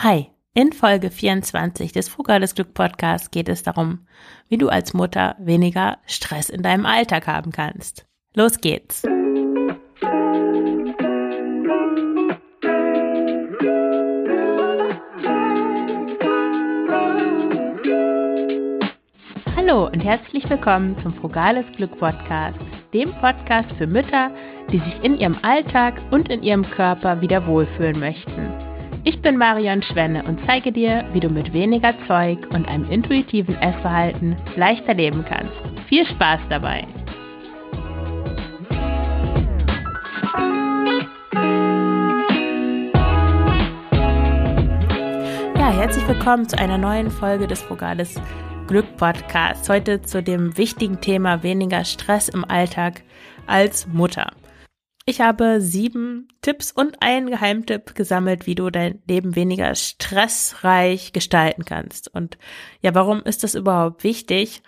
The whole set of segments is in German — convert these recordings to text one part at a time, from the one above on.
Hi, in Folge 24 des Frugales Glück Podcasts geht es darum, wie du als Mutter weniger Stress in deinem Alltag haben kannst. Los geht's! Hallo und herzlich willkommen zum Frugales Glück Podcast, dem Podcast für Mütter, die sich in ihrem Alltag und in ihrem Körper wieder wohlfühlen möchten. Ich bin Marion Schwenne und zeige dir, wie du mit weniger Zeug und einem intuitiven Essverhalten leichter leben kannst. Viel Spaß dabei! Ja, herzlich willkommen zu einer neuen Folge des Frugales Glück Podcasts. Heute zu dem wichtigen Thema weniger Stress im Alltag als Mutter. Ich habe sieben Tipps und einen Geheimtipp gesammelt, wie du dein Leben weniger stressreich gestalten kannst. Und ja, warum ist das überhaupt wichtig?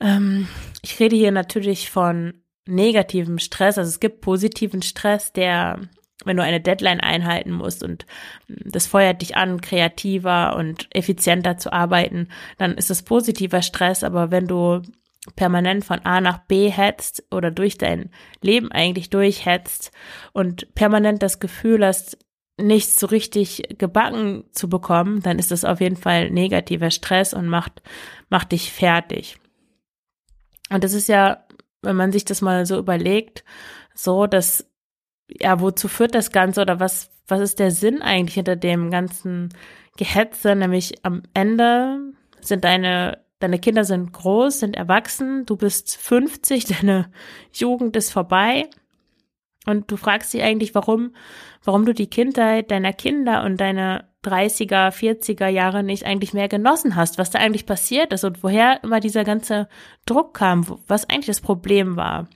Ähm, ich rede hier natürlich von negativem Stress. Also es gibt positiven Stress, der, wenn du eine Deadline einhalten musst und das feuert dich an, kreativer und effizienter zu arbeiten, dann ist es positiver Stress. Aber wenn du permanent von A nach B hetzt oder durch dein Leben eigentlich durchhetzt und permanent das Gefühl hast, nichts so richtig gebacken zu bekommen, dann ist das auf jeden Fall negativer Stress und macht, macht dich fertig. Und das ist ja, wenn man sich das mal so überlegt, so, dass, ja, wozu führt das Ganze oder was, was ist der Sinn eigentlich hinter dem ganzen Gehetze? Nämlich am Ende sind deine deine Kinder sind groß, sind erwachsen, du bist 50, deine Jugend ist vorbei und du fragst dich eigentlich, warum, warum du die Kindheit deiner Kinder und deine 30er, 40er Jahre nicht eigentlich mehr genossen hast, was da eigentlich passiert ist und woher immer dieser ganze Druck kam, was eigentlich das Problem war.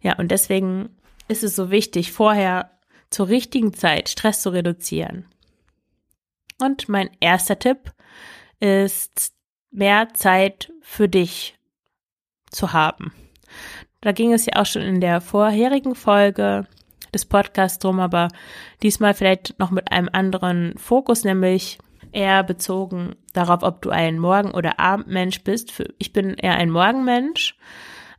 Ja, und deswegen ist es so wichtig, vorher zur richtigen Zeit Stress zu reduzieren. Und mein erster Tipp ist mehr Zeit für dich zu haben. Da ging es ja auch schon in der vorherigen Folge des Podcasts drum, aber diesmal vielleicht noch mit einem anderen Fokus, nämlich eher bezogen darauf, ob du ein Morgen- oder Abendmensch bist. Ich bin eher ein Morgenmensch.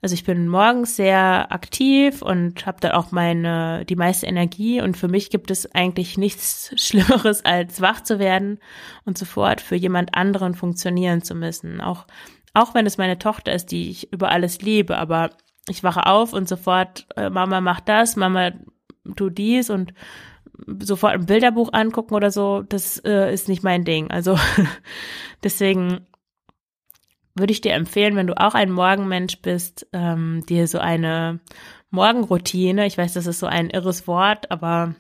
Also ich bin morgens sehr aktiv und habe dann auch meine die meiste Energie und für mich gibt es eigentlich nichts Schlimmeres als wach zu werden und sofort für jemand anderen funktionieren zu müssen. Auch auch wenn es meine Tochter ist, die ich über alles liebe, aber ich wache auf und sofort äh, Mama macht das, Mama tu dies und sofort ein Bilderbuch angucken oder so, das äh, ist nicht mein Ding. Also deswegen würde ich dir empfehlen, wenn du auch ein Morgenmensch bist, ähm, dir so eine Morgenroutine, ich weiß, das ist so ein irres Wort, aber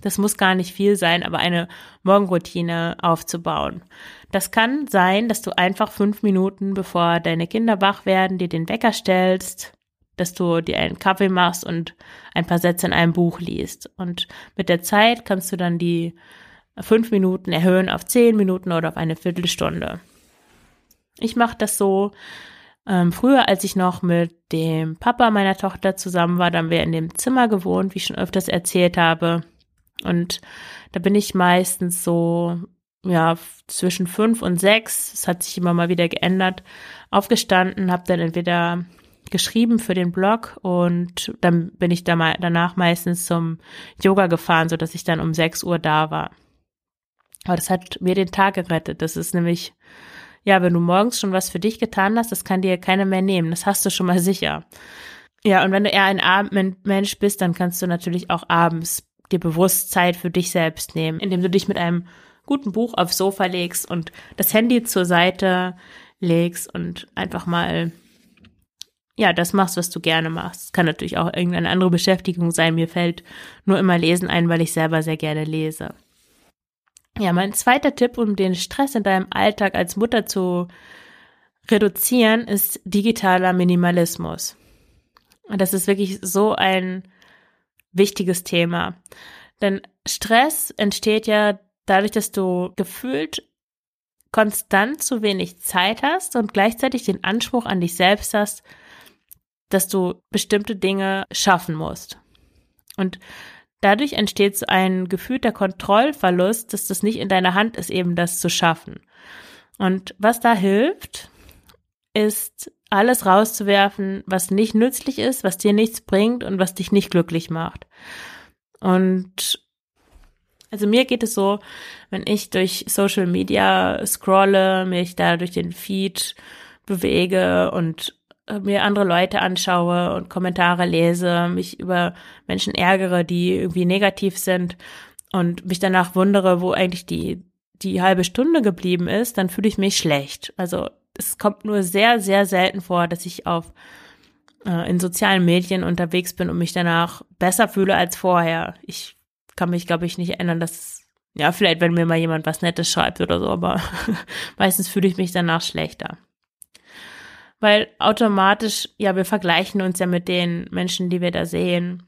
das muss gar nicht viel sein, aber eine Morgenroutine aufzubauen. Das kann sein, dass du einfach fünf Minuten, bevor deine Kinder wach werden, dir den Wecker stellst, dass du dir einen Kaffee machst und ein paar Sätze in einem Buch liest. Und mit der Zeit kannst du dann die fünf Minuten erhöhen auf zehn Minuten oder auf eine Viertelstunde. Ich mache das so. Ähm, früher, als ich noch mit dem Papa meiner Tochter zusammen war, dann wir in dem Zimmer gewohnt, wie ich schon öfters erzählt habe. Und da bin ich meistens so, ja, zwischen fünf und sechs, es hat sich immer mal wieder geändert, aufgestanden, habe dann entweder geschrieben für den Blog und dann bin ich da mal danach meistens zum Yoga gefahren, so dass ich dann um sechs Uhr da war. Aber das hat mir den Tag gerettet. Das ist nämlich ja, wenn du morgens schon was für dich getan hast, das kann dir keiner mehr nehmen. Das hast du schon mal sicher. Ja, und wenn du eher ein Abendmensch bist, dann kannst du natürlich auch abends dir bewusst Zeit für dich selbst nehmen, indem du dich mit einem guten Buch aufs Sofa legst und das Handy zur Seite legst und einfach mal ja, das machst, was du gerne machst. Es kann natürlich auch irgendeine andere Beschäftigung sein. Mir fällt nur immer Lesen ein, weil ich selber sehr gerne lese. Ja, mein zweiter Tipp, um den Stress in deinem Alltag als Mutter zu reduzieren, ist digitaler Minimalismus. Und das ist wirklich so ein wichtiges Thema. Denn Stress entsteht ja dadurch, dass du gefühlt konstant zu wenig Zeit hast und gleichzeitig den Anspruch an dich selbst hast, dass du bestimmte Dinge schaffen musst. Und dadurch entsteht so ein gefühlter Kontrollverlust, dass das nicht in deiner Hand ist, eben das zu schaffen. Und was da hilft, ist alles rauszuwerfen, was nicht nützlich ist, was dir nichts bringt und was dich nicht glücklich macht. Und also mir geht es so, wenn ich durch Social Media scrolle, mich da durch den Feed bewege und mir andere Leute anschaue und Kommentare lese, mich über Menschen ärgere, die irgendwie negativ sind und mich danach wundere, wo eigentlich die, die halbe Stunde geblieben ist, dann fühle ich mich schlecht. Also es kommt nur sehr, sehr selten vor, dass ich auf äh, in sozialen Medien unterwegs bin und mich danach besser fühle als vorher. Ich kann mich, glaube ich, nicht erinnern, dass, ja, vielleicht, wenn mir mal jemand was Nettes schreibt oder so, aber meistens fühle ich mich danach schlechter. Weil automatisch, ja, wir vergleichen uns ja mit den Menschen, die wir da sehen.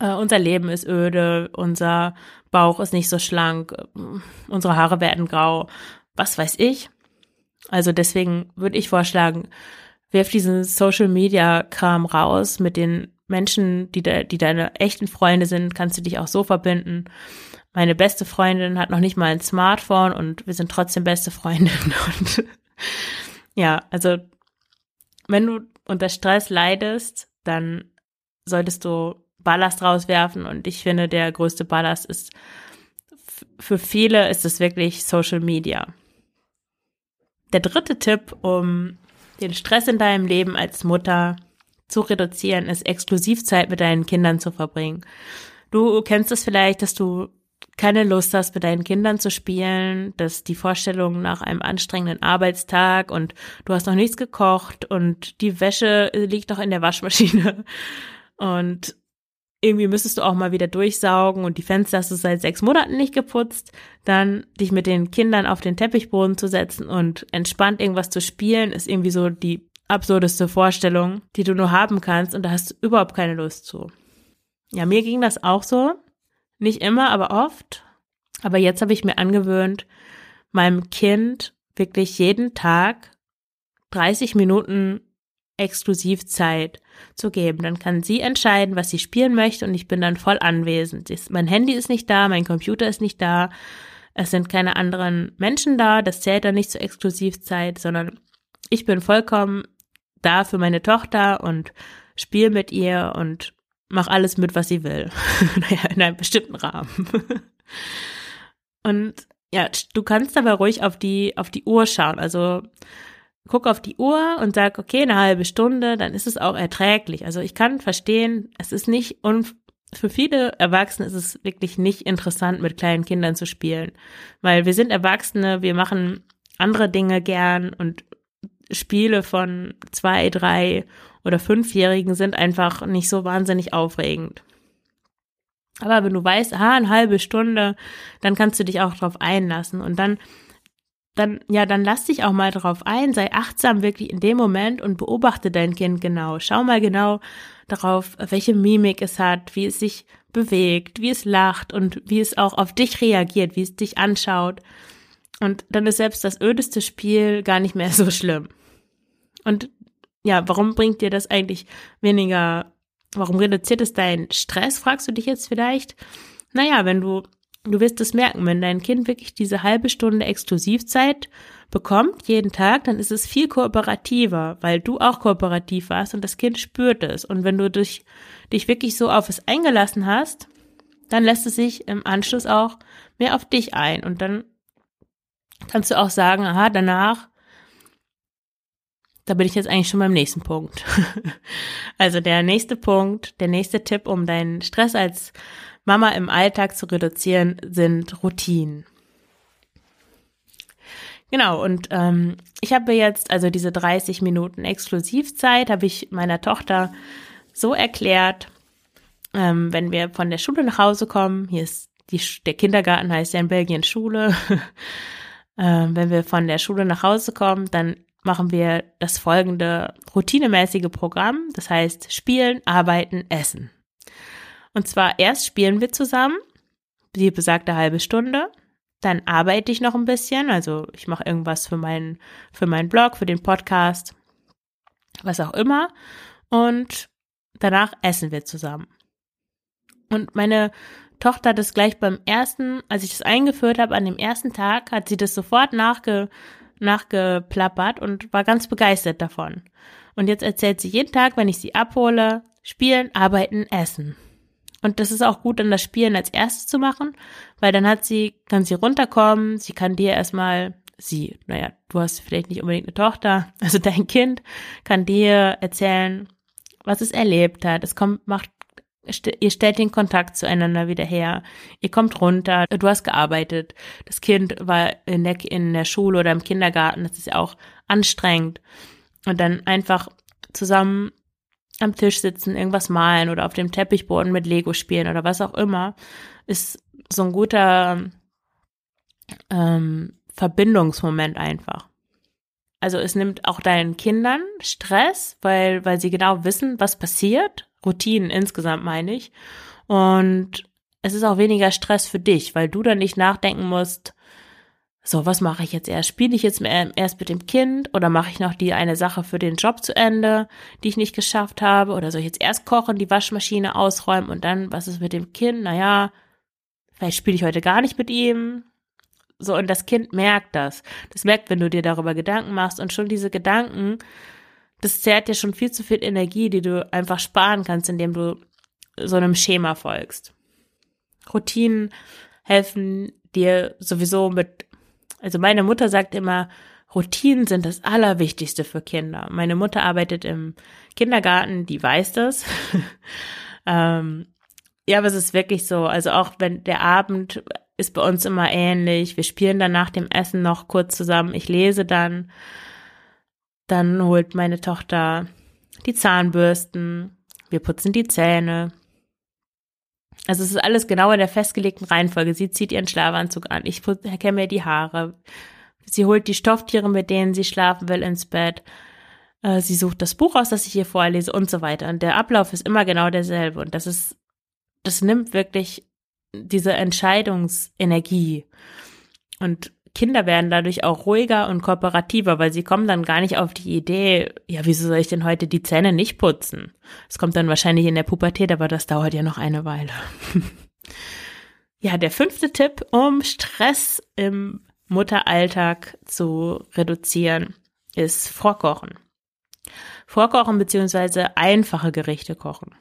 Äh, unser Leben ist öde, unser Bauch ist nicht so schlank, unsere Haare werden grau, was weiß ich. Also deswegen würde ich vorschlagen, werf diesen Social Media Kram raus mit den Menschen, die, de, die deine echten Freunde sind, kannst du dich auch so verbinden. Meine beste Freundin hat noch nicht mal ein Smartphone und wir sind trotzdem beste Freundinnen. Und ja, also wenn du unter Stress leidest, dann solltest du Ballast rauswerfen und ich finde, der größte Ballast ist, für viele ist es wirklich Social Media. Der dritte Tipp, um den Stress in deinem Leben als Mutter zu reduzieren, ist Exklusivzeit mit deinen Kindern zu verbringen. Du kennst es vielleicht, dass du keine Lust hast, mit deinen Kindern zu spielen, dass die Vorstellung nach einem anstrengenden Arbeitstag und du hast noch nichts gekocht und die Wäsche liegt noch in der Waschmaschine und irgendwie müsstest du auch mal wieder durchsaugen und die Fenster hast du seit sechs Monaten nicht geputzt, dann dich mit den Kindern auf den Teppichboden zu setzen und entspannt irgendwas zu spielen, ist irgendwie so die absurdeste Vorstellung, die du nur haben kannst und da hast du überhaupt keine Lust zu. Ja, mir ging das auch so. Nicht immer, aber oft. Aber jetzt habe ich mir angewöhnt, meinem Kind wirklich jeden Tag 30 Minuten Exklusivzeit zu geben. Dann kann sie entscheiden, was sie spielen möchte und ich bin dann voll anwesend. Mein Handy ist nicht da, mein Computer ist nicht da, es sind keine anderen Menschen da, das zählt dann nicht zur Exklusivzeit, sondern ich bin vollkommen da für meine Tochter und spiele mit ihr und mach alles mit, was sie will. naja, in einem bestimmten Rahmen. und ja, du kannst aber ruhig auf die, auf die Uhr schauen. Also guck auf die Uhr und sag, okay, eine halbe Stunde, dann ist es auch erträglich. Also ich kann verstehen, es ist nicht un für viele Erwachsene ist es wirklich nicht interessant, mit kleinen Kindern zu spielen, weil wir sind Erwachsene, wir machen andere Dinge gern und Spiele von zwei, drei oder fünfjährigen sind einfach nicht so wahnsinnig aufregend. Aber wenn du weißt, ah, eine halbe Stunde, dann kannst du dich auch drauf einlassen und dann dann, ja, dann lass dich auch mal drauf ein, sei achtsam wirklich in dem Moment und beobachte dein Kind genau. Schau mal genau darauf, welche Mimik es hat, wie es sich bewegt, wie es lacht und wie es auch auf dich reagiert, wie es dich anschaut. Und dann ist selbst das ödeste Spiel gar nicht mehr so schlimm. Und ja, warum bringt dir das eigentlich weniger, warum reduziert es deinen Stress, fragst du dich jetzt vielleicht? Naja, wenn du, du wirst es merken, wenn dein Kind wirklich diese halbe Stunde Exklusivzeit bekommt jeden Tag, dann ist es viel kooperativer, weil du auch kooperativ warst und das Kind spürt es. Und wenn du dich, dich wirklich so auf es eingelassen hast, dann lässt es sich im Anschluss auch mehr auf dich ein. Und dann kannst du auch sagen, aha, danach da bin ich jetzt eigentlich schon beim nächsten Punkt. also der nächste Punkt, der nächste Tipp, um deinen Stress als Mama im Alltag zu reduzieren, sind Routinen. Genau, und ähm, ich habe jetzt also diese 30 Minuten Exklusivzeit, habe ich meiner Tochter so erklärt, ähm, wenn wir von der Schule nach Hause kommen, hier ist die, der Kindergarten heißt ja in Belgien Schule, ähm, wenn wir von der Schule nach Hause kommen, dann machen wir das folgende routinemäßige Programm, das heißt spielen, arbeiten, essen. Und zwar erst spielen wir zusammen, die besagte halbe Stunde, dann arbeite ich noch ein bisschen, also ich mache irgendwas für meinen für meinen Blog, für den Podcast, was auch immer und danach essen wir zusammen. Und meine Tochter hat es gleich beim ersten, als ich das eingeführt habe, an dem ersten Tag, hat sie das sofort nachge, nachgeplappert und war ganz begeistert davon. Und jetzt erzählt sie jeden Tag, wenn ich sie abhole, spielen, arbeiten, essen. Und das ist auch gut, dann das Spielen als erstes zu machen, weil dann hat sie, kann sie runterkommen, sie kann dir erstmal, sie, naja, du hast vielleicht nicht unbedingt eine Tochter, also dein Kind kann dir erzählen, was es erlebt hat. Es kommt, macht, ihr stellt den Kontakt zueinander wieder her. Ihr kommt runter, du hast gearbeitet. Das Kind war in der, in der Schule oder im Kindergarten, das ist ja auch anstrengend. Und dann einfach zusammen am Tisch sitzen, irgendwas malen oder auf dem Teppichboden mit Lego spielen oder was auch immer, ist so ein guter ähm, Verbindungsmoment einfach. Also es nimmt auch deinen Kindern Stress, weil, weil sie genau wissen, was passiert. Routinen insgesamt meine ich. Und es ist auch weniger Stress für dich, weil du dann nicht nachdenken musst, so, was mache ich jetzt erst? Spiele ich jetzt erst mit dem Kind oder mache ich noch die eine Sache für den Job zu Ende, die ich nicht geschafft habe? Oder soll ich jetzt erst kochen, die Waschmaschine ausräumen und dann, was ist mit dem Kind? Naja, vielleicht spiele ich heute gar nicht mit ihm. So, und das Kind merkt das. Das merkt, wenn du dir darüber Gedanken machst und schon diese Gedanken, das zehrt dir schon viel zu viel Energie, die du einfach sparen kannst, indem du so einem Schema folgst. Routinen helfen dir sowieso mit also meine Mutter sagt immer, Routinen sind das Allerwichtigste für Kinder. Meine Mutter arbeitet im Kindergarten, die weiß das. ähm, ja, aber es ist wirklich so. Also auch wenn der Abend ist bei uns immer ähnlich. Wir spielen dann nach dem Essen noch kurz zusammen. Ich lese dann. Dann holt meine Tochter die Zahnbürsten. Wir putzen die Zähne. Also es ist alles genau in der festgelegten Reihenfolge. Sie zieht ihren Schlafanzug an, ich kämme mir die Haare. Sie holt die Stofftiere, mit denen sie schlafen will, ins Bett. Äh, sie sucht das Buch aus, das ich ihr vorlese und so weiter. Und der Ablauf ist immer genau derselbe. Und das ist, das nimmt wirklich diese Entscheidungsenergie. Und Kinder werden dadurch auch ruhiger und kooperativer, weil sie kommen dann gar nicht auf die Idee, ja, wieso soll ich denn heute die Zähne nicht putzen? Es kommt dann wahrscheinlich in der Pubertät, aber das dauert ja noch eine Weile. ja, der fünfte Tipp, um Stress im Mutteralltag zu reduzieren, ist Vorkochen. Vorkochen beziehungsweise einfache Gerichte kochen.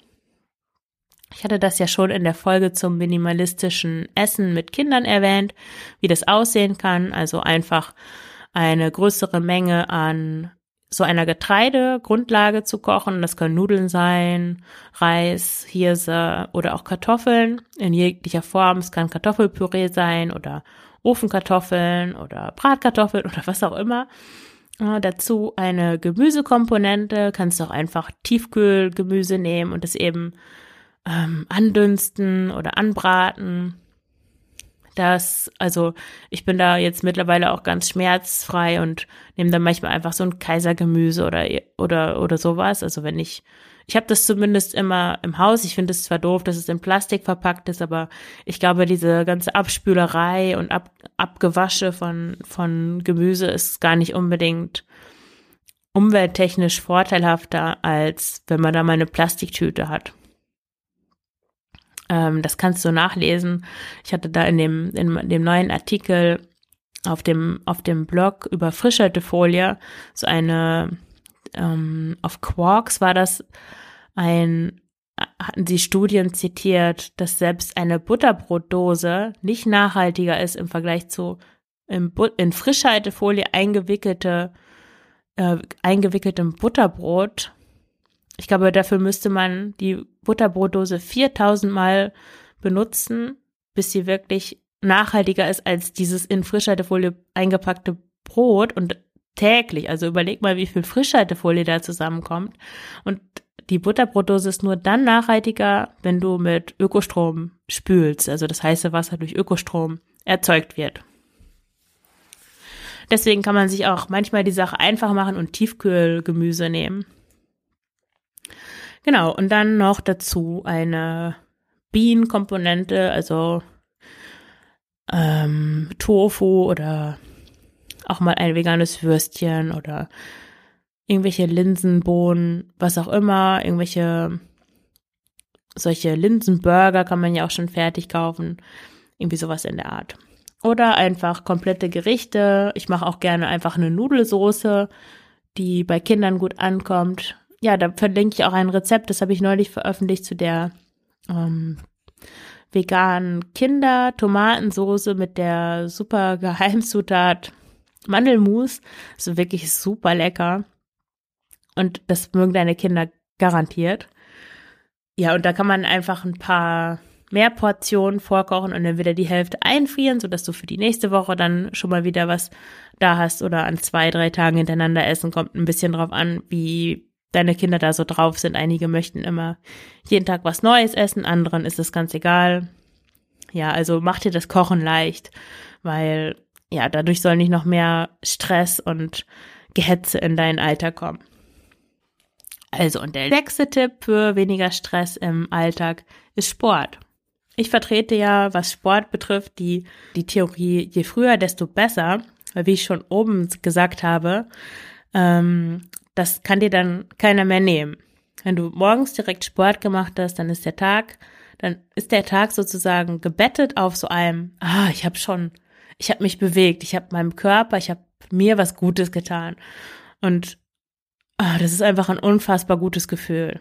Ich hatte das ja schon in der Folge zum minimalistischen Essen mit Kindern erwähnt, wie das aussehen kann. Also einfach eine größere Menge an so einer Getreidegrundlage zu kochen. Das können Nudeln sein, Reis, Hirse oder auch Kartoffeln in jeglicher Form. Es kann Kartoffelpüree sein oder Ofenkartoffeln oder Bratkartoffeln oder was auch immer. Äh, dazu eine Gemüsekomponente. Kannst du auch einfach Tiefkühlgemüse nehmen und es eben ähm, andünsten oder anbraten. Das, also ich bin da jetzt mittlerweile auch ganz schmerzfrei und nehme dann manchmal einfach so ein Kaisergemüse oder oder oder sowas. Also wenn ich, ich habe das zumindest immer im Haus. Ich finde es zwar doof, dass es in Plastik verpackt ist, aber ich glaube, diese ganze Abspülerei und Ab, Abgewasche von von Gemüse ist gar nicht unbedingt umwelttechnisch vorteilhafter, als wenn man da mal eine Plastiktüte hat. Ähm, das kannst du nachlesen. Ich hatte da in dem, in dem neuen Artikel auf dem, auf dem Blog über Frischhaltefolie so eine, ähm, auf Quarks war das ein, hatten sie Studien zitiert, dass selbst eine Butterbrotdose nicht nachhaltiger ist im Vergleich zu in, in Frischhaltefolie eingewickelte, äh, eingewickeltem Butterbrot ich glaube, dafür müsste man die Butterbrotdose 4000 Mal benutzen, bis sie wirklich nachhaltiger ist als dieses in Frischhaltefolie eingepackte Brot und täglich. Also überleg mal, wie viel Frischhaltefolie da zusammenkommt. Und die Butterbrotdose ist nur dann nachhaltiger, wenn du mit Ökostrom spülst, also das heiße Wasser durch Ökostrom erzeugt wird. Deswegen kann man sich auch manchmal die Sache einfach machen und Tiefkühlgemüse nehmen. Genau, und dann noch dazu eine Bienenkomponente, also ähm, Tofu oder auch mal ein veganes Würstchen oder irgendwelche Linsenbohnen, was auch immer, irgendwelche solche Linsenburger kann man ja auch schon fertig kaufen. Irgendwie sowas in der Art. Oder einfach komplette Gerichte. Ich mache auch gerne einfach eine Nudelsoße, die bei Kindern gut ankommt. Ja, da verlinke ich auch ein Rezept, das habe ich neulich veröffentlicht zu der ähm, veganen Kinder-Tomatensoße mit der super Geheimzutat Mandelmus. ist wirklich super lecker. Und das mögen deine Kinder garantiert. Ja, und da kann man einfach ein paar mehr Portionen vorkochen und dann wieder die Hälfte einfrieren, sodass du für die nächste Woche dann schon mal wieder was da hast oder an zwei, drei Tagen hintereinander essen. Kommt ein bisschen drauf an, wie deine Kinder da so drauf sind. Einige möchten immer jeden Tag was Neues essen, anderen ist es ganz egal. Ja, also mach dir das Kochen leicht, weil ja, dadurch soll nicht noch mehr Stress und Gehetze in deinen Alltag kommen. Also, und der sechste Tipp für weniger Stress im Alltag ist Sport. Ich vertrete ja, was Sport betrifft, die, die Theorie, je früher, desto besser, weil wie ich schon oben gesagt habe, ähm, das kann dir dann keiner mehr nehmen. Wenn du morgens direkt Sport gemacht hast, dann ist der Tag, dann ist der Tag sozusagen gebettet auf so einem, ah, ich habe schon, ich habe mich bewegt, ich habe meinem Körper, ich habe mir was Gutes getan. Und ah, das ist einfach ein unfassbar gutes Gefühl.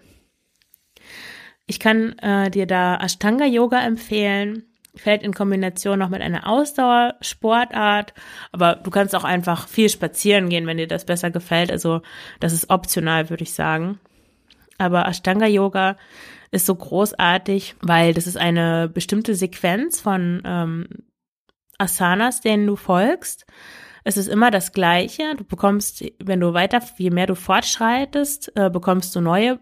Ich kann äh, dir da Ashtanga Yoga empfehlen. Fällt in Kombination noch mit einer Ausdauersportart, aber du kannst auch einfach viel spazieren gehen, wenn dir das besser gefällt. Also das ist optional, würde ich sagen. Aber Ashtanga Yoga ist so großartig, weil das ist eine bestimmte Sequenz von ähm, Asanas, denen du folgst. Es ist immer das Gleiche. Du bekommst, wenn du weiter, je mehr du fortschreitest, äh, bekommst du neue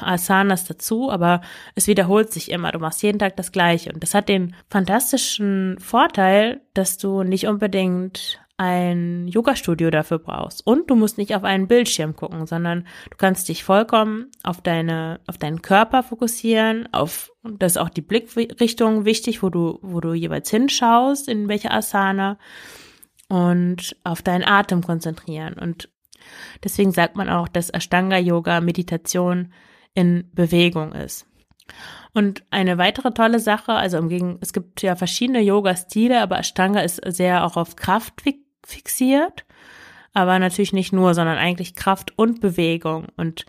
Asanas dazu, aber es wiederholt sich immer. Du machst jeden Tag das Gleiche. Und das hat den fantastischen Vorteil, dass du nicht unbedingt ein Yoga-Studio dafür brauchst. Und du musst nicht auf einen Bildschirm gucken, sondern du kannst dich vollkommen auf deine, auf deinen Körper fokussieren, auf, das ist auch die Blickrichtung wichtig, wo du, wo du jeweils hinschaust, in welche Asana und auf deinen Atem konzentrieren. Und deswegen sagt man auch, dass Ashtanga-Yoga Meditation in Bewegung ist. Und eine weitere tolle Sache, also im Gegen, es gibt ja verschiedene Yoga-Stile, aber Ashtanga ist sehr auch auf Kraft fixiert, aber natürlich nicht nur, sondern eigentlich Kraft und Bewegung. Und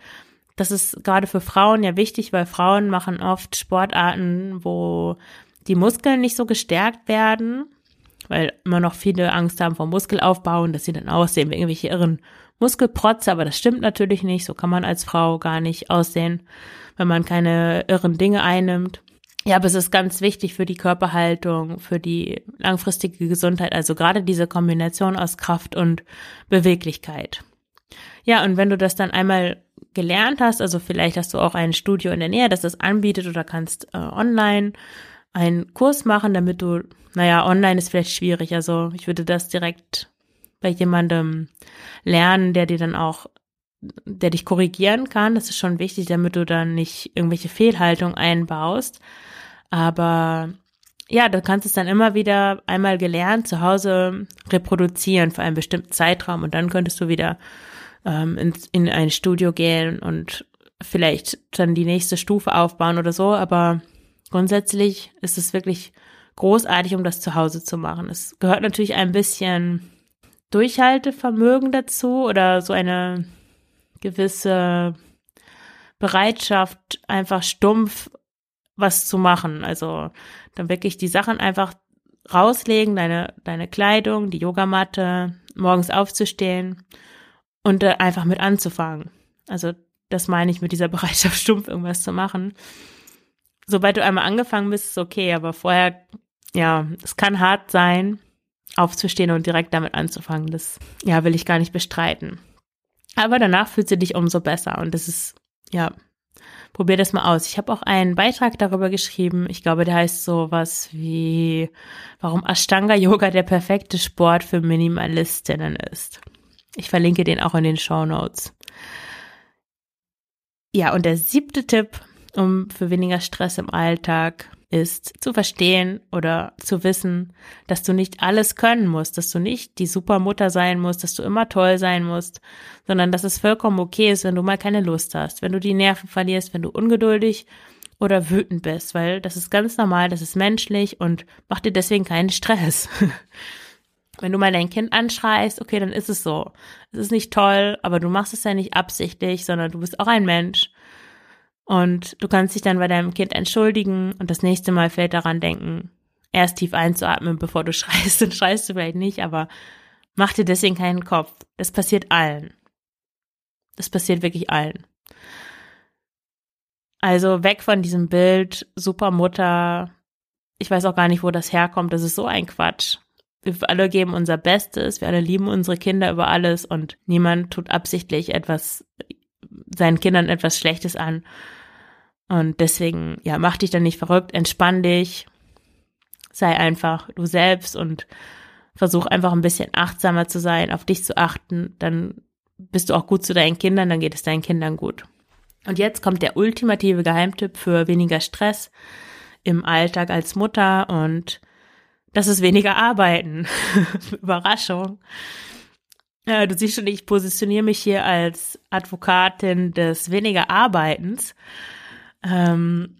das ist gerade für Frauen ja wichtig, weil Frauen machen oft Sportarten, wo die Muskeln nicht so gestärkt werden, weil immer noch viele Angst haben vor Muskelaufbau und dass sie dann aussehen wie irgendwelche irren Muskelprotze, aber das stimmt natürlich nicht. So kann man als Frau gar nicht aussehen, wenn man keine irren Dinge einnimmt. Ja, aber es ist ganz wichtig für die Körperhaltung, für die langfristige Gesundheit, also gerade diese Kombination aus Kraft und Beweglichkeit. Ja, und wenn du das dann einmal gelernt hast, also vielleicht hast du auch ein Studio in der Nähe, das das anbietet oder kannst äh, online einen Kurs machen, damit du, naja, online ist vielleicht schwierig, also ich würde das direkt bei jemandem lernen, der dir dann auch, der dich korrigieren kann. Das ist schon wichtig, damit du dann nicht irgendwelche Fehlhaltungen einbaust. Aber ja, du kannst es dann immer wieder einmal gelernt zu Hause reproduzieren für einen bestimmten Zeitraum und dann könntest du wieder ähm, in, in ein Studio gehen und vielleicht dann die nächste Stufe aufbauen oder so. Aber grundsätzlich ist es wirklich großartig, um das zu Hause zu machen. Es gehört natürlich ein bisschen Durchhaltevermögen dazu oder so eine gewisse Bereitschaft, einfach stumpf was zu machen. Also dann wirklich die Sachen einfach rauslegen, deine, deine Kleidung, die Yogamatte, morgens aufzustehen und äh, einfach mit anzufangen. Also das meine ich mit dieser Bereitschaft, stumpf irgendwas zu machen. Sobald du einmal angefangen bist, ist okay, aber vorher, ja, es kann hart sein, aufzustehen und direkt damit anzufangen. Das, ja, will ich gar nicht bestreiten. Aber danach fühlst du dich umso besser und das ist, ja, probier das mal aus. Ich habe auch einen Beitrag darüber geschrieben. Ich glaube, der heißt so was wie, warum Ashtanga Yoga der perfekte Sport für Minimalistinnen ist. Ich verlinke den auch in den Show Notes. Ja, und der siebte Tipp, um für weniger Stress im Alltag ist zu verstehen oder zu wissen, dass du nicht alles können musst, dass du nicht die Supermutter sein musst, dass du immer toll sein musst, sondern dass es vollkommen okay ist, wenn du mal keine Lust hast, wenn du die Nerven verlierst, wenn du ungeduldig oder wütend bist, weil das ist ganz normal, das ist menschlich und mach dir deswegen keinen Stress. Wenn du mal dein Kind anschreist, okay, dann ist es so. Es ist nicht toll, aber du machst es ja nicht absichtlich, sondern du bist auch ein Mensch. Und du kannst dich dann bei deinem Kind entschuldigen und das nächste Mal fällt daran denken, erst tief einzuatmen, bevor du schreist. Dann schreist du vielleicht nicht, aber mach dir deswegen keinen Kopf. Das passiert allen. Das passiert wirklich allen. Also weg von diesem Bild, Supermutter. Ich weiß auch gar nicht, wo das herkommt. Das ist so ein Quatsch. Wir alle geben unser Bestes. Wir alle lieben unsere Kinder über alles und niemand tut absichtlich etwas, seinen Kindern etwas Schlechtes an. Und deswegen, ja, mach dich dann nicht verrückt, entspann dich, sei einfach du selbst und versuch einfach ein bisschen achtsamer zu sein, auf dich zu achten, dann bist du auch gut zu deinen Kindern, dann geht es deinen Kindern gut. Und jetzt kommt der ultimative Geheimtipp für weniger Stress im Alltag als Mutter und das ist weniger Arbeiten. Überraschung. Ja, du siehst schon, ich positioniere mich hier als Advokatin des weniger Arbeitens. Ähm,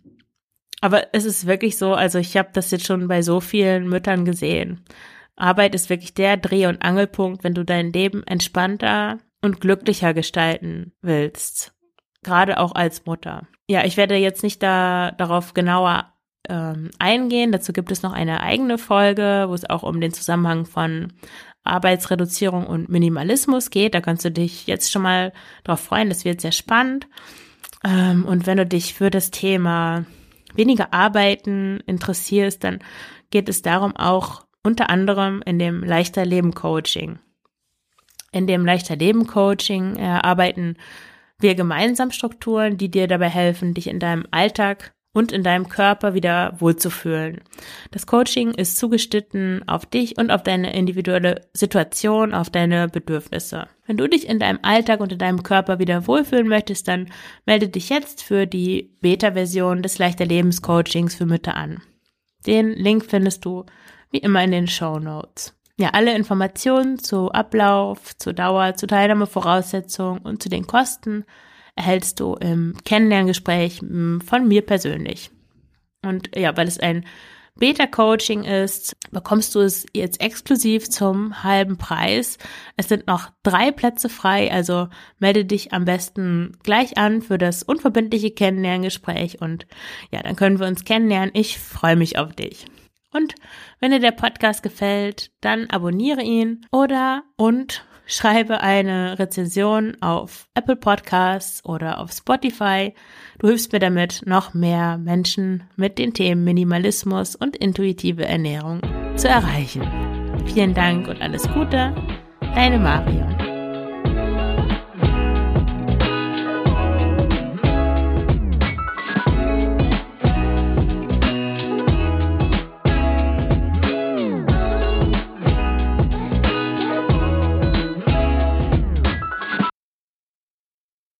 aber es ist wirklich so, also ich habe das jetzt schon bei so vielen Müttern gesehen. Arbeit ist wirklich der Dreh- und Angelpunkt, wenn du dein Leben entspannter und glücklicher gestalten willst. Gerade auch als Mutter. Ja, ich werde jetzt nicht da darauf genauer ähm, eingehen. Dazu gibt es noch eine eigene Folge, wo es auch um den Zusammenhang von Arbeitsreduzierung und Minimalismus geht. Da kannst du dich jetzt schon mal drauf freuen. Das wird sehr spannend. Ähm, und wenn du dich für das Thema weniger Arbeiten interessierst, dann geht es darum auch unter anderem in dem Leichter Leben Coaching. In dem Leichter Leben Coaching erarbeiten wir gemeinsam Strukturen, die dir dabei helfen, dich in deinem Alltag und in deinem Körper wieder wohlzufühlen. Das Coaching ist zugeschnitten auf dich und auf deine individuelle Situation, auf deine Bedürfnisse. Wenn du dich in deinem Alltag und in deinem Körper wieder wohlfühlen möchtest, dann melde dich jetzt für die Beta-Version des Leichter Lebens Coachings für Mütter an. Den Link findest du wie immer in den Show Notes. Ja, alle Informationen zu Ablauf, zur Dauer, zu Teilnahmevoraussetzungen und zu den Kosten erhältst du im Kennenlerngespräch hm, von mir persönlich. Und ja, weil es ein Beta-Coaching ist, bekommst du es jetzt exklusiv zum halben Preis. Es sind noch drei Plätze frei, also melde dich am besten gleich an für das unverbindliche Kennenlerngespräch und ja, dann können wir uns kennenlernen. Ich freue mich auf dich. Und wenn dir der Podcast gefällt, dann abonniere ihn oder und schreibe eine Rezension auf Apple Podcasts oder auf Spotify. Du hilfst mir damit, noch mehr Menschen mit den Themen Minimalismus und intuitive Ernährung zu erreichen. Vielen Dank und alles Gute. Deine Marion.